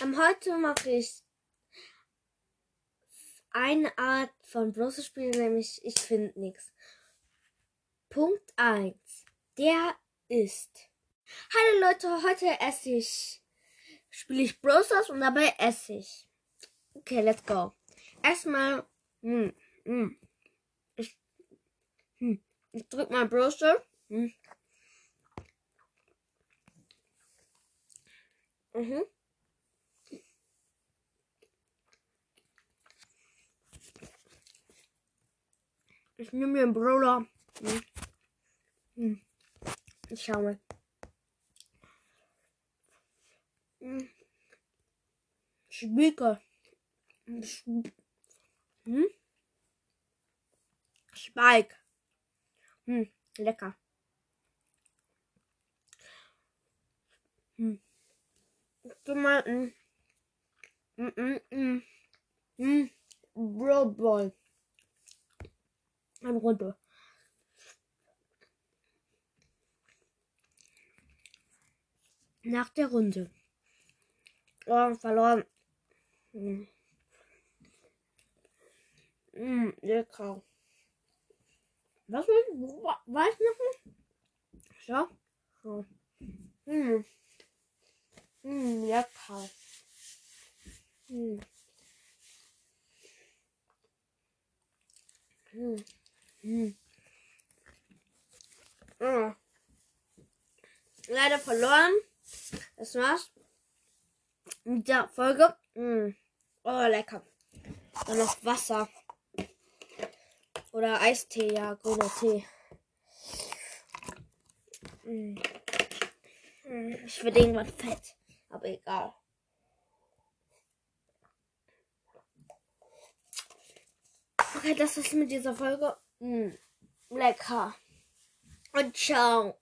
Ähm, heute mache ich eine Art von bloßes Spiel, nämlich ich finde nichts. Punkt 1. Der ist. Hallo Leute, heute esse ich. Spiele ich Browsers und dabei esse ich. Okay, let's go. Erstmal. Hm, hm, ich, hm, ich drück mal Browser. Hm. Mhm. Ich nehme mir einen Brawler. Hm. Hm. Ich schau mal. Hm. Spike. Hm? Spike. Hm, lecker. Hm. Tu mal ein. Mm, mm, mm. Mm. Bro Ball. Eine Runde. Nach der Runde. Oh, verloren. Hm. Mm, lecker. Was will ich? Weiß noch? So. so. Mm. Mm, lecker. Mm. Mm. Mm. Mm. Leider verloren. Das war's mit der Folge. Mm. Oh, lecker. Dann noch Wasser. Oder Eistee, ja, grüner Tee. Mm. Mm. Ich will irgendwas fett. Aber egal. Okay, das ist mit dieser Folge. Mm. Lecker. Und ciao.